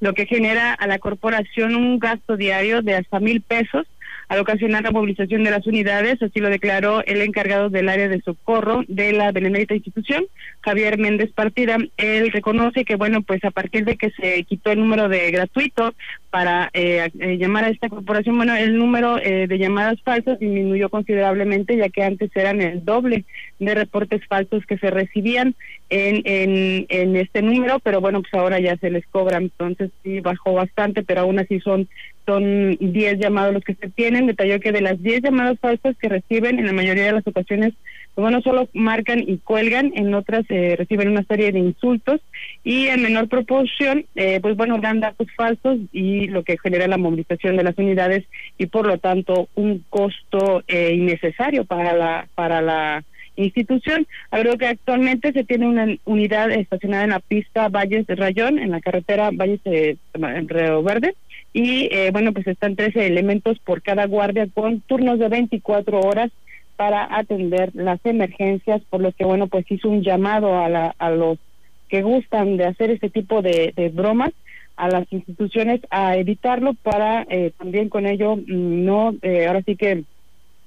lo que genera a la corporación un gasto diario de hasta mil pesos al ocasionar la movilización de las unidades, así lo declaró el encargado del área de socorro de la benemérita institución, Javier Méndez Partida. Él reconoce que, bueno, pues a partir de que se quitó el número de gratuito para eh, eh, llamar a esta corporación, bueno, el número eh, de llamadas falsas disminuyó considerablemente, ya que antes eran el doble de reportes falsos que se recibían en, en, en este número, pero bueno, pues ahora ya se les cobra, entonces sí bajó bastante, pero aún así son son 10 llamados los que se tienen. Detalló que de las 10 llamadas falsas que reciben, en la mayoría de las ocasiones, pues bueno, solo marcan y cuelgan, en otras eh, reciben una serie de insultos y en menor proporción, eh, pues bueno, dan datos falsos y lo que genera la movilización de las unidades y por lo tanto un costo eh, innecesario para la para la institución. Creo que actualmente se tiene una unidad estacionada en la pista Valles de Rayón, en la carretera Valles de Río Verde, y eh, bueno, pues están 13 elementos por cada guardia con turnos de 24 horas para atender las emergencias, por lo que bueno, pues hizo un llamado a, la, a los que gustan de hacer este tipo de, bromas a las instituciones a evitarlo para eh, también con ello mm, no, eh, ahora sí que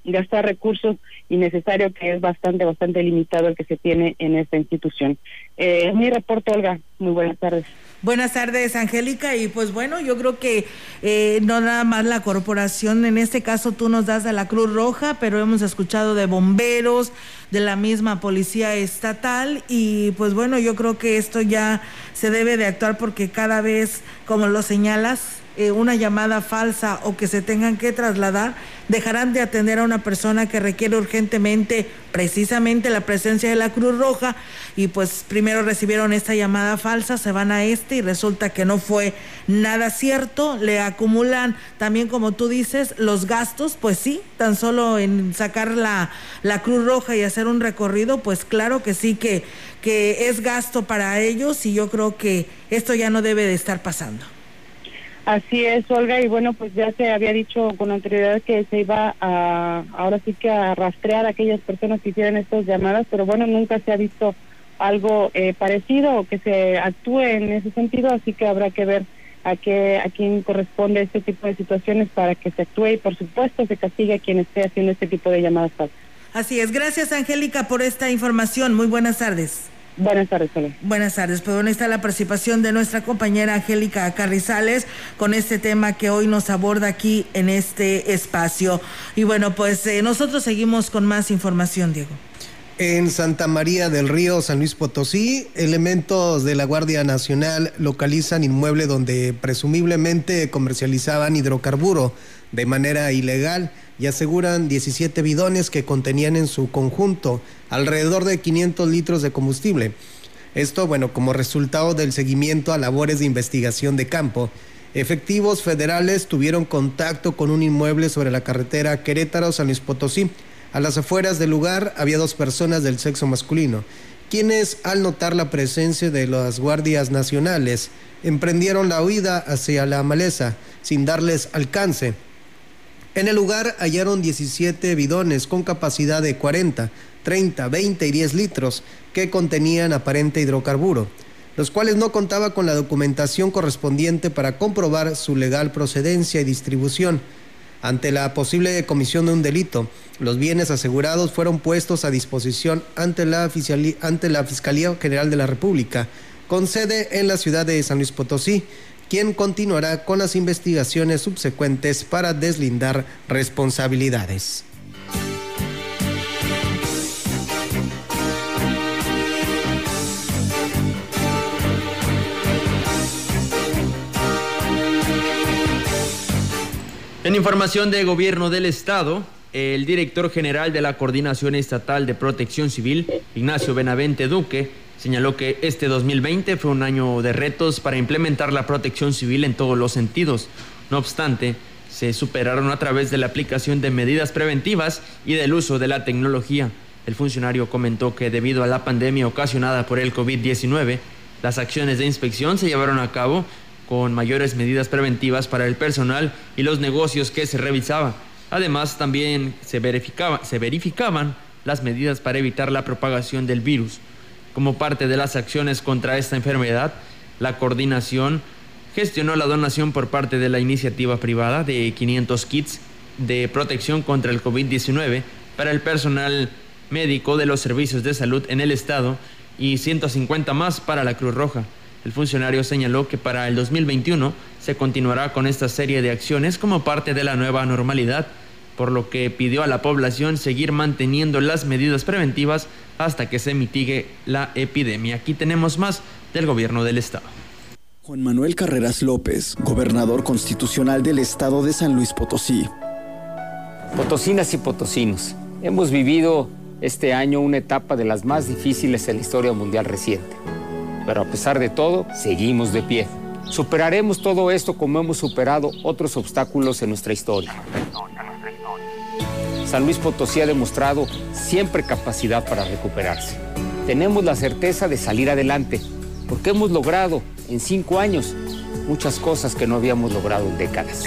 gastar recursos innecesarios que es bastante, bastante limitado el que se tiene en esta institución. Eh, mi reporte, Olga. Muy buenas tardes. Buenas tardes, Angélica. Y pues bueno, yo creo que eh, no nada más la corporación, en este caso tú nos das a la Cruz Roja, pero hemos escuchado de bomberos, de la misma policía estatal y pues bueno, yo creo que esto ya se debe de actuar porque cada vez, como lo señalas, eh, una llamada falsa o que se tengan que trasladar, dejarán de atender a una persona que requiere urgentemente precisamente la presencia de la Cruz Roja y pues primero recibieron esta llamada falsa, se van a este y resulta que no fue nada cierto, le acumulan también como tú dices los gastos, pues sí, tan solo en sacar la, la Cruz Roja y hacer un recorrido, pues claro que sí que, que es gasto para ellos y yo creo que esto ya no debe de estar pasando. Así es, Olga, y bueno, pues ya se había dicho con anterioridad que se iba a, ahora sí que a rastrear a aquellas personas que hicieran estas llamadas, pero bueno, nunca se ha visto algo eh, parecido o que se actúe en ese sentido, así que habrá que ver a qué a quién corresponde este tipo de situaciones para que se actúe y por supuesto se castigue a quien esté haciendo este tipo de llamadas falsas. Así es, gracias Angélica por esta información, muy buenas tardes. Buenas tardes, Soledad. Buenas tardes. Pues bueno, está la participación de nuestra compañera Angélica Carrizales con este tema que hoy nos aborda aquí en este espacio. Y bueno, pues eh, nosotros seguimos con más información, Diego. En Santa María del Río, San Luis Potosí, elementos de la Guardia Nacional localizan inmueble donde presumiblemente comercializaban hidrocarburo de manera ilegal y aseguran 17 bidones que contenían en su conjunto alrededor de 500 litros de combustible. Esto, bueno, como resultado del seguimiento a labores de investigación de campo. Efectivos federales tuvieron contacto con un inmueble sobre la carretera Querétaro-San Luis Potosí a las afueras del lugar había dos personas del sexo masculino, quienes al notar la presencia de las guardias nacionales emprendieron la huida hacia la maleza sin darles alcance. En el lugar hallaron 17 bidones con capacidad de 40, 30, 20 y 10 litros que contenían aparente hidrocarburo, los cuales no contaba con la documentación correspondiente para comprobar su legal procedencia y distribución. Ante la posible comisión de un delito, los bienes asegurados fueron puestos a disposición ante la, ante la Fiscalía General de la República, con sede en la ciudad de San Luis Potosí, quien continuará con las investigaciones subsecuentes para deslindar responsabilidades. En información de gobierno del Estado, el director general de la Coordinación Estatal de Protección Civil, Ignacio Benavente Duque, señaló que este 2020 fue un año de retos para implementar la protección civil en todos los sentidos. No obstante, se superaron a través de la aplicación de medidas preventivas y del uso de la tecnología. El funcionario comentó que debido a la pandemia ocasionada por el COVID-19, las acciones de inspección se llevaron a cabo con mayores medidas preventivas para el personal y los negocios que se revisaba. Además, también se, se verificaban las medidas para evitar la propagación del virus. Como parte de las acciones contra esta enfermedad, la coordinación gestionó la donación por parte de la iniciativa privada de 500 kits de protección contra el COVID-19 para el personal médico de los servicios de salud en el estado y 150 más para la Cruz Roja. El funcionario señaló que para el 2021 se continuará con esta serie de acciones como parte de la nueva normalidad, por lo que pidió a la población seguir manteniendo las medidas preventivas hasta que se mitigue la epidemia. Aquí tenemos más del gobierno del estado. Juan Manuel Carreras López, gobernador constitucional del estado de San Luis Potosí. Potosinas y potosinos, hemos vivido este año una etapa de las más difíciles en la historia mundial reciente pero a pesar de todo, seguimos de pie. Superaremos todo esto como hemos superado otros obstáculos en nuestra historia. San Luis Potosí ha demostrado siempre capacidad para recuperarse. Tenemos la certeza de salir adelante, porque hemos logrado en cinco años muchas cosas que no habíamos logrado en décadas.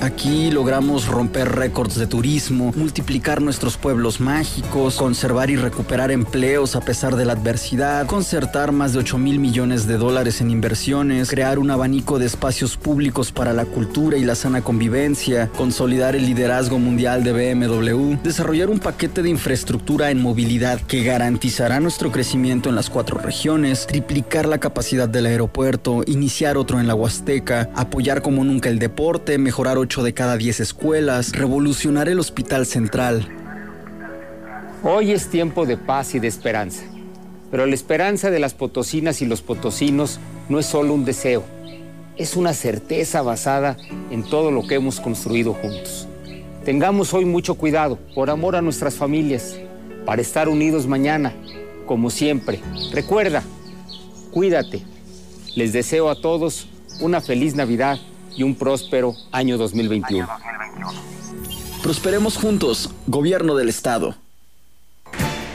Aquí logramos romper récords de turismo, multiplicar nuestros pueblos mágicos, conservar y recuperar empleos a pesar de la adversidad, concertar más de 8 mil millones de dólares en inversiones, crear un abanico de espacios públicos para la cultura y la sana convivencia, consolidar el liderazgo mundial de BMW, desarrollar un paquete de infraestructura en movilidad que garantizará nuestro crecimiento en las cuatro regiones, triplicar la capacidad del aeropuerto, iniciar otro en la Huasteca, apoyar como nunca el deporte, mejorar de cada 10 escuelas, revolucionar el hospital central. Hoy es tiempo de paz y de esperanza, pero la esperanza de las potosinas y los potosinos no es solo un deseo, es una certeza basada en todo lo que hemos construido juntos. Tengamos hoy mucho cuidado, por amor a nuestras familias, para estar unidos mañana, como siempre. Recuerda, cuídate. Les deseo a todos una feliz Navidad y un próspero año 2021. Prosperemos juntos, Gobierno del Estado.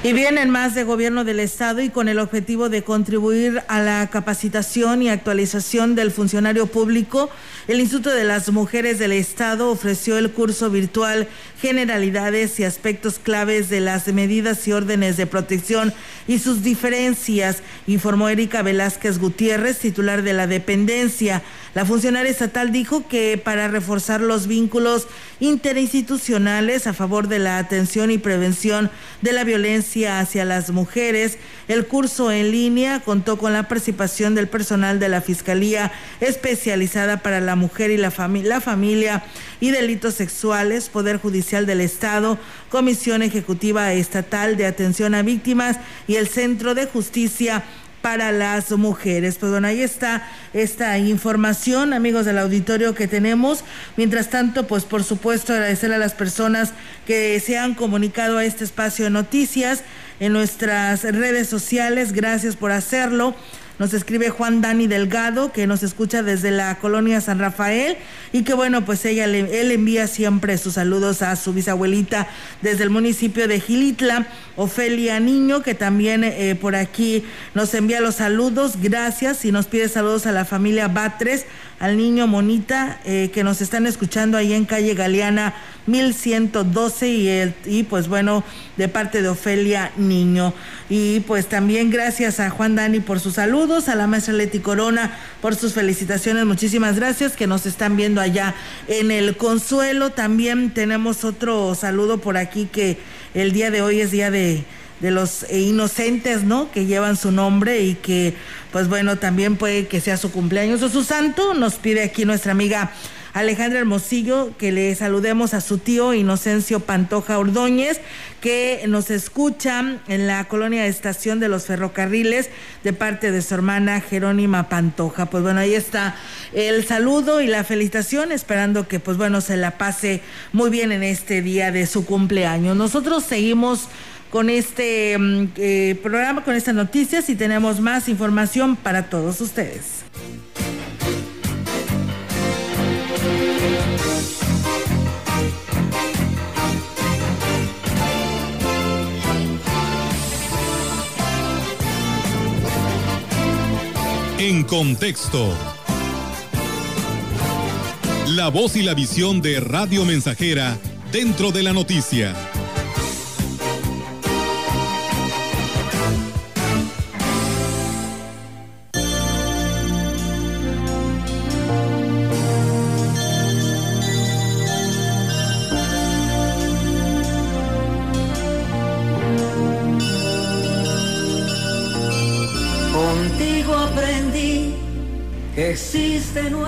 Y vienen más de gobierno del Estado y con el objetivo de contribuir a la capacitación y actualización del funcionario público, el Instituto de las Mujeres del Estado ofreció el curso virtual Generalidades y aspectos claves de las medidas y órdenes de protección y sus diferencias, informó Erika Velázquez Gutiérrez, titular de la dependencia. La funcionaria estatal dijo que para reforzar los vínculos interinstitucionales a favor de la atención y prevención de la violencia hacia las mujeres. El curso en línea contó con la participación del personal de la Fiscalía especializada para la mujer y la familia y delitos sexuales, Poder Judicial del Estado, Comisión Ejecutiva Estatal de Atención a Víctimas y el Centro de Justicia para las mujeres. Pues bueno, ahí está esta información, amigos del auditorio que tenemos. Mientras tanto, pues por supuesto agradecer a las personas que se han comunicado a este espacio de noticias en nuestras redes sociales. Gracias por hacerlo. Nos escribe Juan Dani Delgado, que nos escucha desde la colonia San Rafael y que bueno, pues ella él envía siempre sus saludos a su bisabuelita desde el municipio de Gilitla, Ofelia Niño, que también eh, por aquí nos envía los saludos, gracias y nos pide saludos a la familia Batres, al niño Monita, eh, que nos están escuchando ahí en calle Galeana 1112 y, el, y pues bueno, de parte de Ofelia Niño. Y pues también gracias a Juan Dani por sus saludos, a la maestra Leti Corona por sus felicitaciones, muchísimas gracias que nos están viendo allá en el Consuelo. También tenemos otro saludo por aquí que el día de hoy es día de de los inocentes, ¿no? Que llevan su nombre y que, pues bueno, también puede que sea su cumpleaños o su santo. Nos pide aquí nuestra amiga Alejandra Hermosillo, que le saludemos a su tío Inocencio Pantoja Ordóñez, que nos escucha en la colonia de estación de los ferrocarriles de parte de su hermana Jerónima Pantoja. Pues bueno, ahí está el saludo y la felicitación, esperando que pues bueno se la pase muy bien en este día de su cumpleaños. Nosotros seguimos con este mm, eh, programa, con estas noticias y tenemos más información para todos ustedes. En contexto. La voz y la visión de Radio Mensajera dentro de la noticia.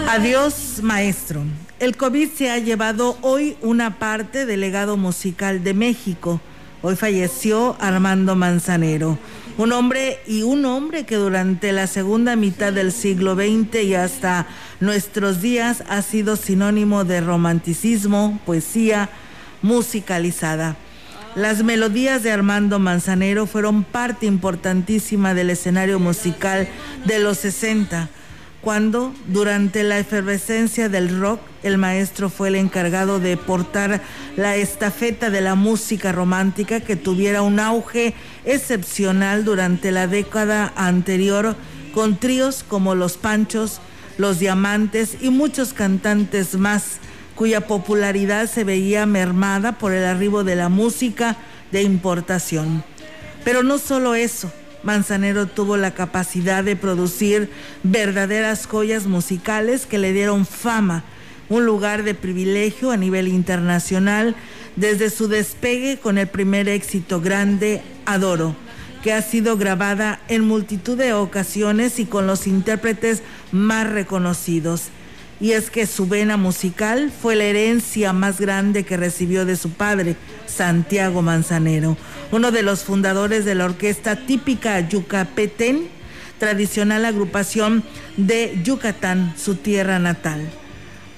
Adiós, maestro. El COVID se ha llevado hoy una parte del legado musical de México. Hoy falleció Armando Manzanero, un hombre y un hombre que durante la segunda mitad del siglo XX y hasta nuestros días ha sido sinónimo de romanticismo, poesía musicalizada. Las melodías de Armando Manzanero fueron parte importantísima del escenario musical de los 60 cuando durante la efervescencia del rock el maestro fue el encargado de portar la estafeta de la música romántica que tuviera un auge excepcional durante la década anterior con tríos como Los Panchos, Los Diamantes y muchos cantantes más cuya popularidad se veía mermada por el arribo de la música de importación. Pero no solo eso, Manzanero tuvo la capacidad de producir verdaderas joyas musicales que le dieron fama, un lugar de privilegio a nivel internacional desde su despegue con el primer éxito grande, Adoro, que ha sido grabada en multitud de ocasiones y con los intérpretes más reconocidos. Y es que su vena musical fue la herencia más grande que recibió de su padre, Santiago Manzanero uno de los fundadores de la orquesta típica Yucapetén, tradicional agrupación de Yucatán, su tierra natal.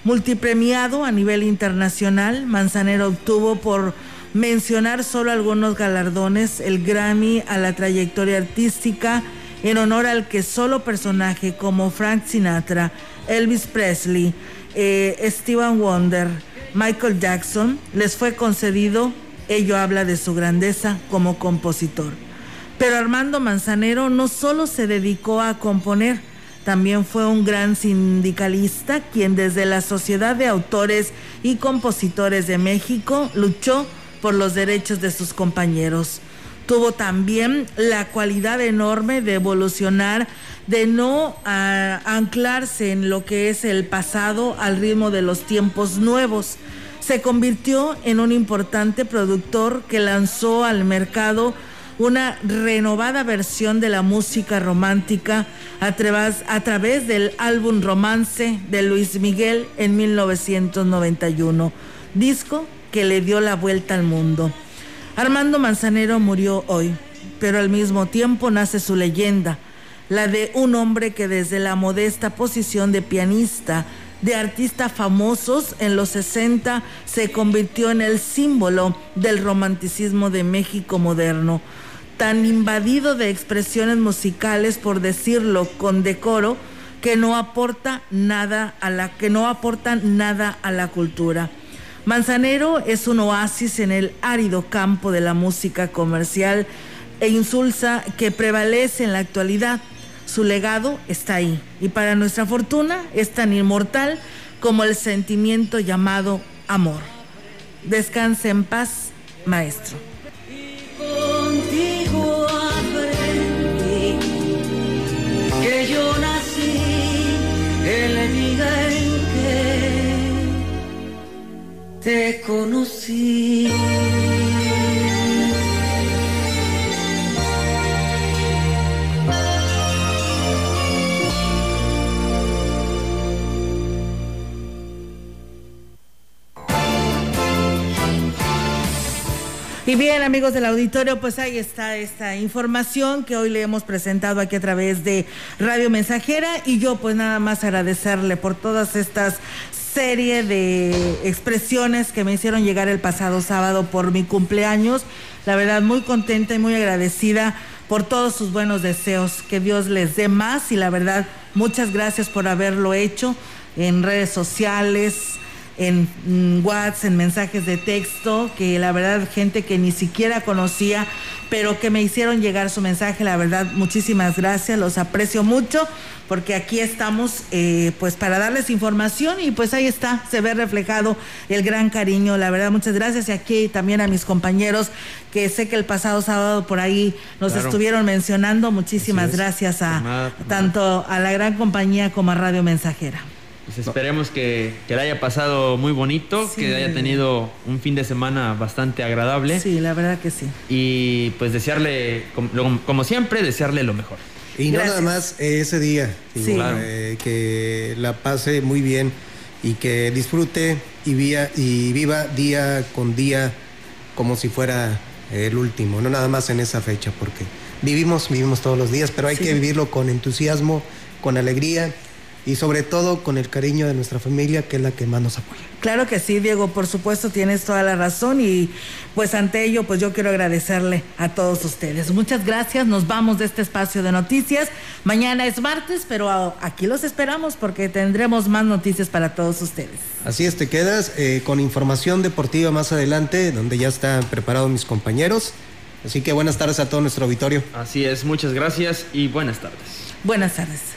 Multipremiado a nivel internacional, Manzanero obtuvo por mencionar solo algunos galardones el Grammy a la trayectoria artística en honor al que solo personaje como Frank Sinatra, Elvis Presley, eh, Steven Wonder, Michael Jackson les fue concedido Ello habla de su grandeza como compositor. Pero Armando Manzanero no solo se dedicó a componer, también fue un gran sindicalista quien desde la Sociedad de Autores y Compositores de México luchó por los derechos de sus compañeros. Tuvo también la cualidad enorme de evolucionar, de no ah, anclarse en lo que es el pasado al ritmo de los tiempos nuevos se convirtió en un importante productor que lanzó al mercado una renovada versión de la música romántica a través, a través del álbum Romance de Luis Miguel en 1991, disco que le dio la vuelta al mundo. Armando Manzanero murió hoy, pero al mismo tiempo nace su leyenda, la de un hombre que desde la modesta posición de pianista, de artistas famosos en los 60 se convirtió en el símbolo del romanticismo de México moderno, tan invadido de expresiones musicales, por decirlo con decoro, que no aporta nada a la que no aportan nada a la cultura. Manzanero es un oasis en el árido campo de la música comercial e insulsa que prevalece en la actualidad. Su legado está ahí y para nuestra fortuna es tan inmortal como el sentimiento llamado amor. Descanse en paz, maestro. Contigo aprendí que yo nací el día en te conocí. Y bien, amigos del auditorio, pues ahí está esta información que hoy le hemos presentado aquí a través de Radio Mensajera y yo pues nada más agradecerle por todas estas serie de expresiones que me hicieron llegar el pasado sábado por mi cumpleaños. La verdad, muy contenta y muy agradecida por todos sus buenos deseos. Que Dios les dé más y la verdad, muchas gracias por haberlo hecho en redes sociales, en mm, WhatsApp, en mensajes de texto, que la verdad gente que ni siquiera conocía, pero que me hicieron llegar su mensaje, la verdad muchísimas gracias, los aprecio mucho, porque aquí estamos eh, pues para darles información y pues ahí está, se ve reflejado el gran cariño, la verdad muchas gracias y aquí también a mis compañeros que sé que el pasado sábado por ahí nos Claro. estuvieron mencionando, muchísimas es. gracias a tanto a la gran compañía como a Radio Mensajera. Pues esperemos que, que le haya pasado muy bonito, Sí. que haya tenido un fin de semana bastante agradable. Sí, la verdad que sí. Y pues desearle, como, siempre, desearle lo mejor. Y no nada más ese día, digo, Sí. Claro. eh, que la pase muy bien y que disfrute y, vía, y viva día con día como si fuera el último, no nada más en esa fecha, porque vivimos, vivimos todos los días, pero hay Sí. que vivirlo con entusiasmo, con alegría y sobre todo con el cariño de nuestra familia, que es la que más nos apoya. Claro que sí, Diego, por supuesto tienes toda la razón y pues ante ello pues yo quiero agradecerle a todos ustedes. Muchas gracias, nos vamos de este espacio de noticias. Mañana es martes, pero aquí los esperamos porque tendremos más noticias para todos ustedes. Así es, te quedas eh, con información deportiva más adelante, donde ya están preparados mis compañeros. Así que buenas tardes a todo nuestro auditorio. Así es, muchas gracias y buenas tardes. Buenas tardes.